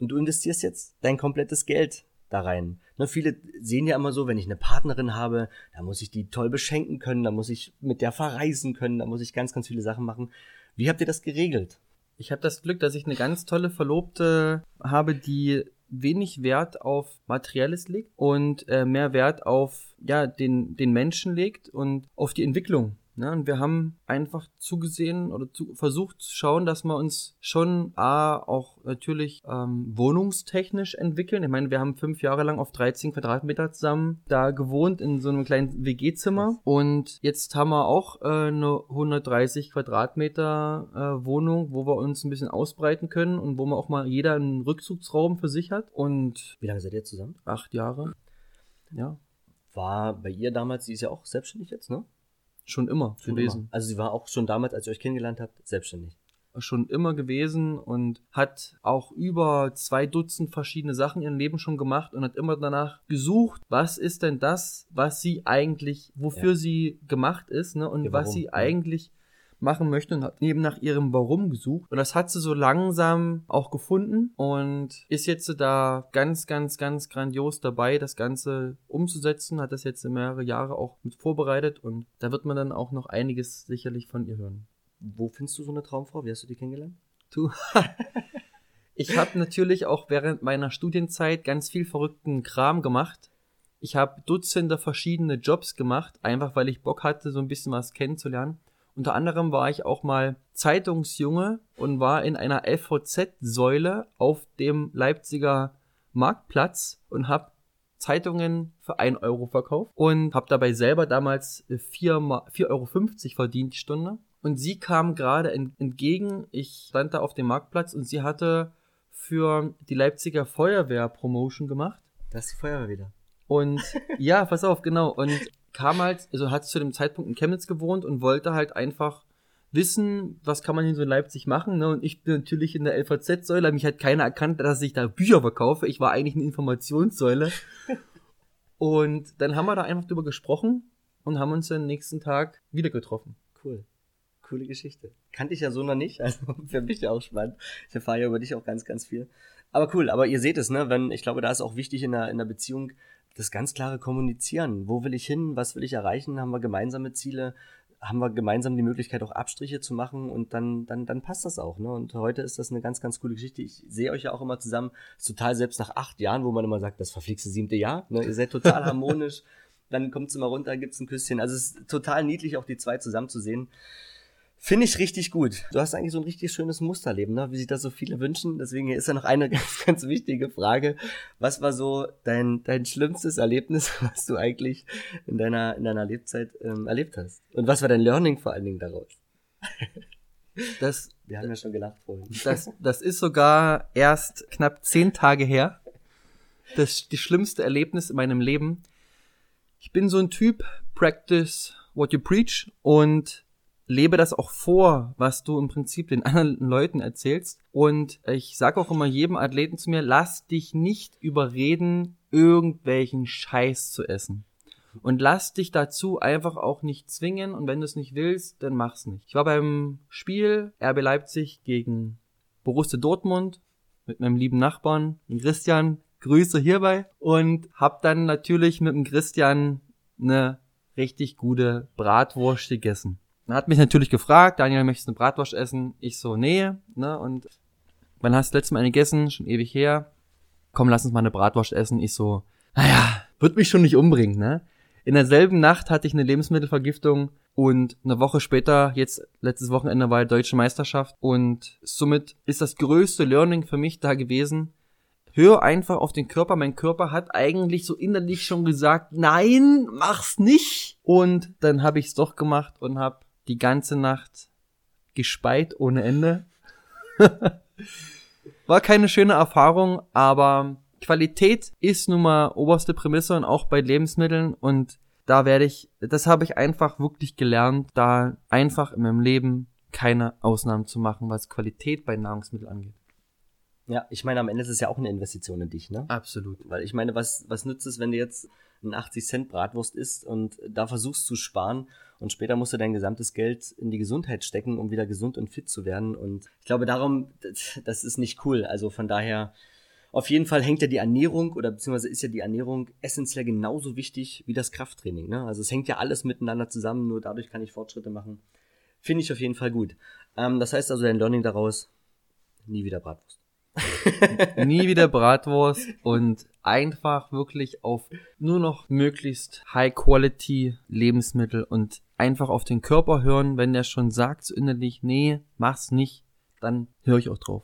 S1: und du investierst jetzt dein komplettes Geld da rein. Ne, viele sehen ja immer so, wenn ich eine Partnerin habe, da muss ich die toll beschenken können, da muss ich mit der verreisen können, da muss ich ganz, ganz viele Sachen machen. Wie habt ihr das geregelt?
S2: Ich habe das Glück, dass ich eine ganz tolle Verlobte habe, die wenig Wert auf Materielles legt und äh, mehr Wert auf ja den den Menschen legt und auf die Entwicklung. Ne? Und wir haben einfach zugesehen oder zu, versucht zu schauen, dass wir uns schon A, auch natürlich ähm, wohnungstechnisch entwickeln. Ich meine, wir haben fünf Jahre lang auf 13 Quadratmeter zusammen da gewohnt in so einem kleinen WG-Zimmer. Und jetzt haben wir auch äh, eine 130 Quadratmeter äh, Wohnung, wo wir uns ein bisschen ausbreiten können und wo man auch mal jeder einen Rückzugsraum für sich hat. Und
S1: Wie lange seid ihr zusammen?
S2: acht Jahre. Ja.
S1: War bei ihr damals, sie ist ja auch selbstständig jetzt, ne?
S2: Schon immer
S1: Schon
S2: gewesen.
S1: Immer. Also sie war auch schon damals, als ihr euch kennengelernt habt, selbstständig.
S2: Schon immer gewesen und hat auch über zwei Dutzend verschiedene Sachen in ihrem Leben schon gemacht und hat immer danach gesucht, was ist denn das, was sie eigentlich, wofür
S1: Ja.
S2: sie gemacht ist, ne? Und
S1: Ja,
S2: was sie
S1: ja.
S2: eigentlich machen möchte und hat eben nach ihrem Warum gesucht. Und das hat sie so langsam auch gefunden und ist jetzt da ganz, ganz, ganz grandios dabei, das Ganze umzusetzen, hat das jetzt mehrere Jahre auch mit vorbereitet und da wird man dann auch noch einiges sicherlich von ihr hören.
S1: Wo findest du so eine Traumfrau? Wie hast du die kennengelernt?
S2: Du. ich habe natürlich auch während meiner Studienzeit ganz viel verrückten Kram gemacht. Ich habe Dutzende verschiedene Jobs gemacht, einfach weil ich Bock hatte, so ein bisschen was kennenzulernen. Unter anderem war ich auch mal Zeitungsjunge und war in einer LVZ-Säule auf dem Leipziger Marktplatz und habe Zeitungen für 1 Euro verkauft und habe dabei selber damals 4,50 Euro verdient die Stunde. Und sie kam gerade en- entgegen, ich stand da auf dem Marktplatz und sie hatte für die Leipziger Feuerwehr Promotion gemacht.
S1: Da ist die Feuerwehr wieder.
S2: Und ja, pass auf, genau. Und kam halt, also hat zu dem Zeitpunkt in Chemnitz gewohnt und wollte halt einfach wissen, was kann man hier so in Leipzig machen. Ne? Und ich bin natürlich in der LVZ-Säule, mich hat keiner erkannt, dass ich da Bücher verkaufe. Ich war eigentlich eine Informationssäule. und dann haben wir da einfach drüber gesprochen und haben uns den nächsten Tag wieder getroffen.
S1: Cool. Coole Geschichte. Kannte ich ja so noch nicht, also für mich ja auch spannend. Ich erfahre ja über dich auch ganz, ganz viel. Aber cool, aber ihr seht es, ne, wenn, ich glaube, da ist auch wichtig in der, in der Beziehung das ganz klare Kommunizieren. Wo will ich hin? Was will ich erreichen? Haben wir gemeinsame Ziele? Haben wir gemeinsam die Möglichkeit, auch Abstriche zu machen und dann, dann, dann passt das auch, ne? Und heute ist das eine ganz, ganz coole Geschichte. Ich sehe euch ja auch immer zusammen, ist total selbst nach acht Jahren, wo man immer sagt, das verflixte siebte Jahr, ne? Ihr seid total harmonisch. Dann kommt's immer runter, gibt's ein Küsschen. Also es ist total niedlich, auch die zwei zusammen zu sehen. Finde ich richtig gut. Du hast eigentlich so ein richtig schönes Musterleben, ne? wie sich das so viele wünschen. Deswegen ist ja noch eine ganz, ganz wichtige Frage. Was war so dein, dein schlimmstes Erlebnis, was du eigentlich in deiner, in deiner Lebzeit ähm, erlebt hast? Und was war dein Learning vor allen Dingen daraus?
S2: Das,
S1: Wir haben ja schon gelacht vorhin.
S2: das, das ist sogar erst knapp zehn Tage her. Das die schlimmste Erlebnis in meinem Leben. Ich bin so ein Typ, practice what you preach und lebe das auch vor, was du im Prinzip den anderen Leuten erzählst. Und ich sage auch immer jedem Athleten zu mir, lass dich nicht überreden, irgendwelchen Scheiß zu essen. Und lass dich dazu einfach auch nicht zwingen. Und wenn du es nicht willst, dann mach's nicht. Ich war beim Spiel RB Leipzig gegen Borussia Dortmund mit meinem lieben Nachbarn, Christian. Grüße hierbei. Und hab dann natürlich mit dem Christian eine richtig gute Bratwurst gegessen. Er hat mich natürlich gefragt, Daniel, möchtest du eine Bratwurst essen? Ich so, nee, ne, und wann hast du das letzte Mal eine gegessen? Schon ewig her. Komm, lass uns mal eine Bratwurst essen. Ich so, naja, wird mich schon nicht umbringen, ne? In derselben Nacht hatte ich eine Lebensmittelvergiftung und eine Woche später, jetzt letztes Wochenende war die Deutsche Meisterschaft und somit ist das größte Learning für mich da gewesen. Hör einfach auf den Körper. Mein Körper hat eigentlich so innerlich schon gesagt, nein, mach's nicht. Und dann habe ich's doch gemacht und habe die ganze Nacht gespeit ohne Ende. War keine schöne Erfahrung, aber Qualität ist nun mal oberste Prämisse und auch bei Lebensmitteln und da werde ich, das habe ich einfach wirklich gelernt, da einfach in meinem Leben keine Ausnahmen zu machen, was Qualität bei Nahrungsmitteln angeht.
S1: Ja, ich meine, am Ende ist es ja auch eine Investition in dich, ne?
S2: Absolut.
S1: Weil ich meine, was, was nützt es, wenn du jetzt ein 80 Cent Bratwurst isst und da versuchst zu sparen und später musst du dein gesamtes Geld in die Gesundheit stecken, um wieder gesund und fit zu werden. Und ich glaube, darum, das, ist nicht cool. Also von daher, auf jeden Fall hängt ja die Ernährung oder beziehungsweise ist ja die Ernährung essentiell genauso wichtig wie das Krafttraining. Ne? Also es hängt ja alles miteinander zusammen, nur dadurch kann ich Fortschritte machen. Finde ich auf jeden Fall gut. Ähm, das heißt also, dein Learning daraus, nie wieder Bratwurst.
S2: Nie wieder Bratwurst und einfach wirklich auf nur noch möglichst High-Quality Lebensmittel und einfach auf den Körper hören, wenn der schon sagt so innerlich, nee, mach's nicht, dann höre ich auch drauf.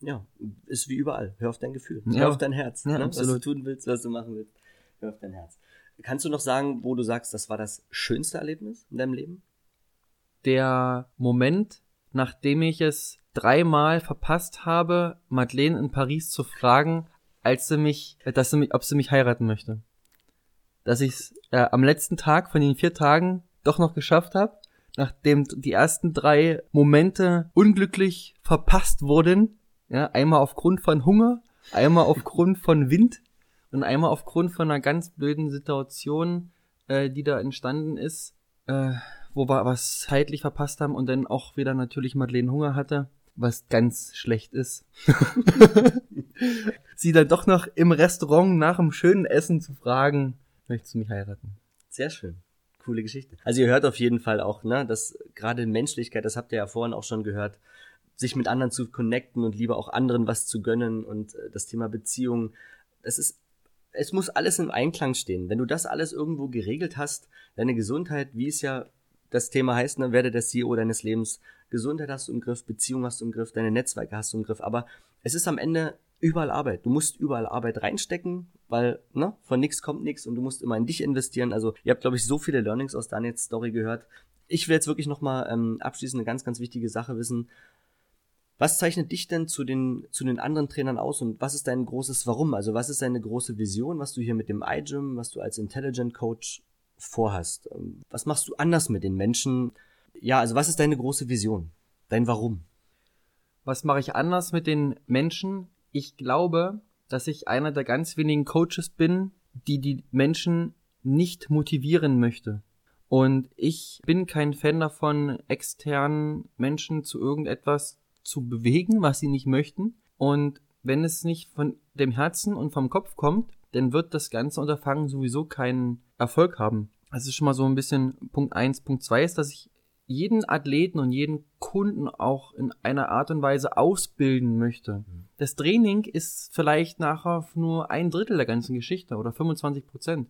S1: Ja, ist wie überall. Hör auf dein Gefühl.
S2: Ja.
S1: Hör auf dein Herz.
S2: Ja,
S1: ne? Was du tun willst, was du machen willst. Hör auf dein Herz. Kannst du noch sagen, wo du sagst, das war das schönste Erlebnis in deinem Leben?
S2: Der Moment, nachdem ich es dreimal verpasst habe, Madeleine in Paris zu fragen, als sie mich, äh, dass sie mich, ob sie mich heiraten möchte. Dass ich äh, am letzten Tag von den vier Tagen doch noch geschafft habe, nachdem die ersten drei Momente unglücklich verpasst wurden. Ja, einmal aufgrund von Hunger, einmal aufgrund von Wind und einmal aufgrund von einer ganz blöden Situation, äh, die da entstanden ist, äh, wo wir was zeitlich verpasst haben und dann auch wieder natürlich Madeleine Hunger hatte, was ganz schlecht ist. Sie dann doch noch im Restaurant nach dem schönen Essen zu fragen, möchtest du mich heiraten?
S1: Sehr schön. Coole Geschichte. Also ihr hört auf jeden Fall auch, ne, dass gerade Menschlichkeit, das habt ihr ja vorhin auch schon gehört, sich mit anderen zu connecten und lieber auch anderen was zu gönnen und äh, das Thema Beziehung, das ist es muss alles im Einklang stehen. Wenn du das alles irgendwo geregelt hast, deine Gesundheit, wie es ja das Thema heißt, ne, werde der CEO deines Lebens. Gesundheit hast du im Griff, Beziehung hast du im Griff, deine Netzwerke hast du im Griff. Aber es ist am Ende überall Arbeit. Du musst überall Arbeit reinstecken, weil ne, von nichts kommt nichts und du musst immer in dich investieren. Also ihr habt, glaube ich, so viele Learnings aus Daniels Story gehört. Ich will jetzt wirklich nochmal ähm, abschließend eine ganz, ganz wichtige Sache wissen. Was zeichnet dich denn zu den, zu den anderen Trainern aus und was ist dein großes Warum? Also was ist deine große Vision, was du hier mit dem iGym, was du als Intelligent Coach vorhast? Ähm, was machst du anders mit den Menschen? Ja, also was ist deine große Vision? Dein Warum?
S2: Was mache ich anders mit den Menschen? Ich glaube, dass ich einer der ganz wenigen Coaches bin, die die Menschen nicht motivieren möchte. Und ich bin kein Fan davon, externen Menschen zu irgendetwas zu bewegen, was sie nicht möchten. Und wenn es nicht von dem Herzen und vom Kopf kommt, dann wird das ganze Unterfangen sowieso keinen Erfolg haben. Das ist schon mal so ein bisschen Punkt eins. Punkt zwei ist, dass ich jeden Athleten und jeden Kunden auch in einer Art und Weise ausbilden möchte. Mhm. Das Training ist vielleicht nachher nur ein Drittel der ganzen Geschichte oder 25 Prozent.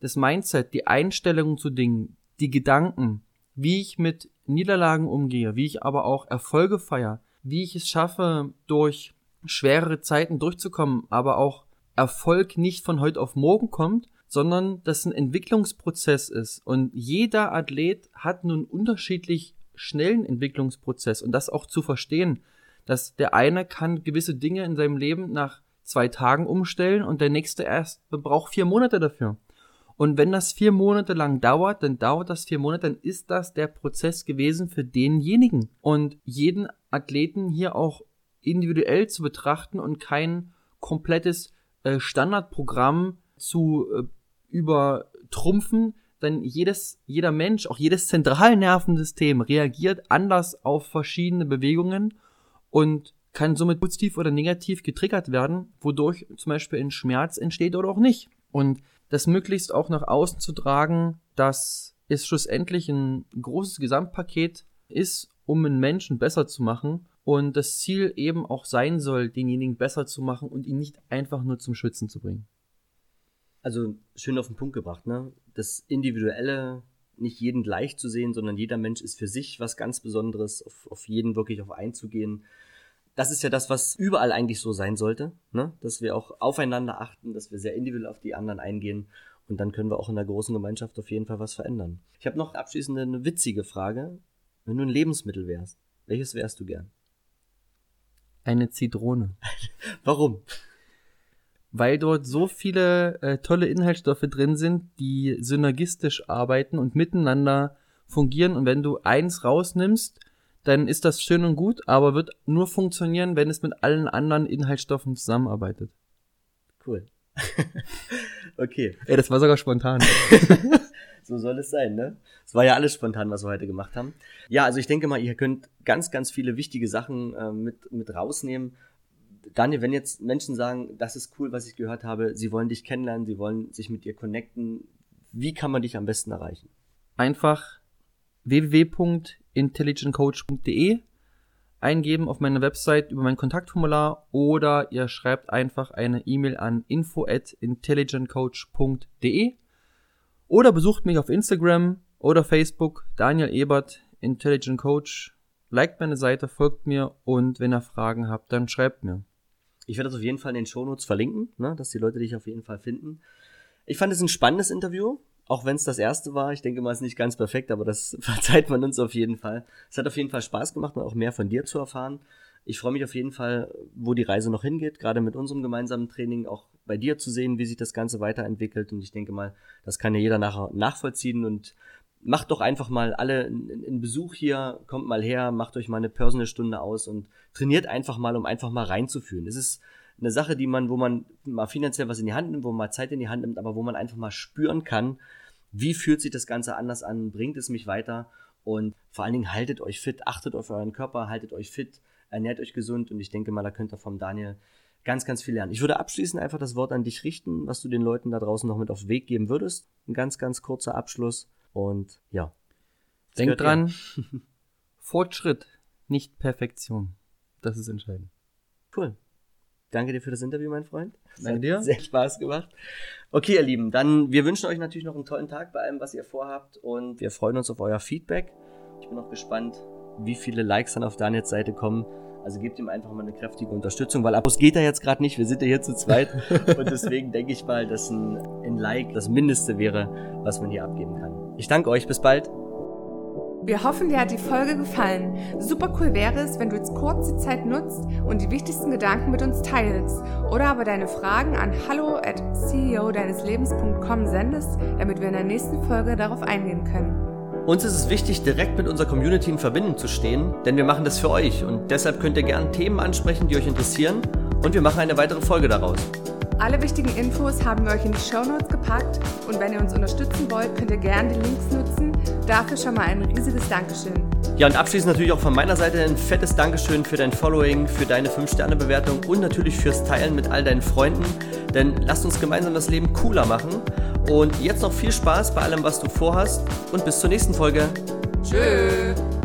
S2: Das Mindset, die Einstellung zu Dingen, die Gedanken, wie ich mit Niederlagen umgehe, wie ich aber auch Erfolge feiere, wie ich es schaffe, durch schwerere Zeiten durchzukommen, aber auch Erfolg nicht von heute auf morgen kommt, sondern dass ein Entwicklungsprozess ist. Und jeder Athlet hat nun unterschiedlich schnellen Entwicklungsprozess und das auch zu verstehen, dass der eine kann gewisse Dinge in seinem Leben nach zwei Tagen umstellen und der nächste erst braucht vier Monate dafür. Und wenn das vier Monate lang dauert, dann dauert das vier Monate, dann ist das der Prozess gewesen für denjenigen. Und jeden Athleten hier auch individuell zu betrachten und kein komplettes äh, Standardprogramm zu äh, übertrumpfen, denn jedes, jeder Mensch, auch jedes Zentralnervensystem reagiert anders auf verschiedene Bewegungen und kann somit positiv oder negativ getriggert werden, wodurch zum Beispiel ein Schmerz entsteht oder auch nicht. Und das möglichst auch nach außen zu tragen, dass es schlussendlich ein großes Gesamtpaket ist, um einen Menschen besser zu machen und das Ziel eben auch sein soll, denjenigen besser zu machen und ihn nicht einfach nur zum Schützen zu bringen.
S1: Also schön auf den Punkt gebracht, ne? Das Individuelle nicht jeden gleich zu sehen, sondern jeder Mensch ist für sich was ganz Besonderes, auf, auf jeden wirklich auf einzugehen das ist ja das, was überall eigentlich so sein sollte, ne? dass wir auch aufeinander achten, dass wir sehr individuell auf die anderen eingehen und dann können wir auch in der großen Gemeinschaft auf jeden Fall was verändern. Ich habe noch abschließend eine witzige Frage. Wenn du ein Lebensmittel wärst, welches wärst du gern?
S2: Eine Zitrone.
S1: Warum?
S2: Weil dort so viele äh, tolle Inhaltsstoffe drin sind, die synergistisch arbeiten und miteinander fungieren. Und wenn du eins rausnimmst, dann ist das schön und gut, aber wird nur funktionieren, wenn es mit allen anderen Inhaltsstoffen zusammenarbeitet.
S1: Cool. okay.
S2: Ey, das war sogar spontan.
S1: so soll es sein, ne? Es war ja alles spontan, was wir heute gemacht haben. Ja, also ich denke mal, ihr könnt ganz, ganz viele wichtige Sachen äh, mit, mit rausnehmen. Daniel, wenn jetzt Menschen sagen, das ist cool, was ich gehört habe, sie wollen dich kennenlernen, sie wollen sich mit dir connecten, wie kann man dich am besten erreichen?
S2: Einfach www.intelligentcoach.de eingeben auf meiner Website über mein Kontaktformular oder ihr schreibt einfach eine E-Mail an info at intelligentcoach.de oder besucht mich auf Instagram oder Facebook Daniel Ebert Intelligent Coach. Liked meine Seite, folgt mir und wenn ihr Fragen habt, dann schreibt mir.
S1: Ich werde das auf jeden Fall in den Shownotes verlinken, ne, dass die Leute dich auf jeden Fall finden. Ich fand es ein spannendes Interview auch wenn es das erste war. Ich denke mal, es ist nicht ganz perfekt, aber das verzeiht man uns auf jeden Fall. Es hat auf jeden Fall Spaß gemacht und auch mehr von dir zu erfahren. Ich freue mich auf jeden Fall, wo die Reise noch hingeht, gerade mit unserem gemeinsamen Training, auch bei dir zu sehen, wie sich das Ganze weiterentwickelt. Und ich denke mal, das kann ja jeder nachher nachvollziehen. Und macht doch einfach mal alle einen Besuch hier, kommt mal her, macht euch mal eine Personal-Stunde aus und trainiert einfach mal, um einfach mal reinzufühlen. Es ist eine Sache, die man, wo man mal finanziell was in die Hand nimmt, wo man mal Zeit in die Hand nimmt, aber wo man einfach mal spüren kann, wie fühlt sich das Ganze anders an, bringt es mich weiter und vor allen Dingen haltet euch fit, achtet auf euren Körper, haltet euch fit, ernährt euch gesund und ich denke mal, da könnt ihr vom Daniel ganz, ganz viel lernen. Ich würde abschließend einfach das Wort an dich richten, was du den Leuten da draußen noch mit auf den Weg geben würdest. Ein ganz, ganz kurzer Abschluss und ja.
S2: Denk dran, Fortschritt, nicht Perfektion. Das ist entscheidend.
S1: Cool. Danke dir für das Interview, mein Freund.
S2: Danke dir.
S1: Sehr Spaß gemacht. Okay, ihr Lieben, dann wir wünschen euch natürlich noch einen tollen Tag bei allem, was ihr vorhabt und wir freuen uns auf euer Feedback. Ich bin auch gespannt, wie viele Likes dann auf Daniels Seite kommen. Also gebt ihm einfach mal eine kräftige Unterstützung, weil Abos geht er jetzt gerade nicht. Wir sind ja hier zu zweit und deswegen denke ich mal, dass ein, ein Like das Mindeste wäre, was man hier abgeben kann. Ich danke euch. Bis bald.
S3: Wir hoffen, dir hat die Folge gefallen. Super cool wäre es, wenn du jetzt kurz die Zeit nutzt und die wichtigsten Gedanken mit uns teilst oder aber deine Fragen an hallo at ceo deines Lebens.com sendest, damit wir in der nächsten Folge darauf eingehen können.
S1: Uns ist es wichtig, direkt mit unserer Community in Verbindung zu stehen, denn wir machen das für euch und deshalb könnt ihr gerne Themen ansprechen, die euch interessieren und wir machen eine weitere Folge daraus.
S3: Alle wichtigen Infos haben wir euch in die Show Notes gepackt und wenn ihr uns unterstützen wollt, könnt ihr gerne die Links nutzen. Dafür schon mal ein riesiges Dankeschön.
S1: Ja, und abschließend natürlich auch von meiner Seite ein fettes Dankeschön für dein Following, für deine 5-Sterne-Bewertung und natürlich fürs Teilen mit all deinen Freunden. Denn lasst uns gemeinsam das Leben cooler machen. Und jetzt noch viel Spaß bei allem, was du vorhast und bis zur nächsten Folge.
S3: Tschüss.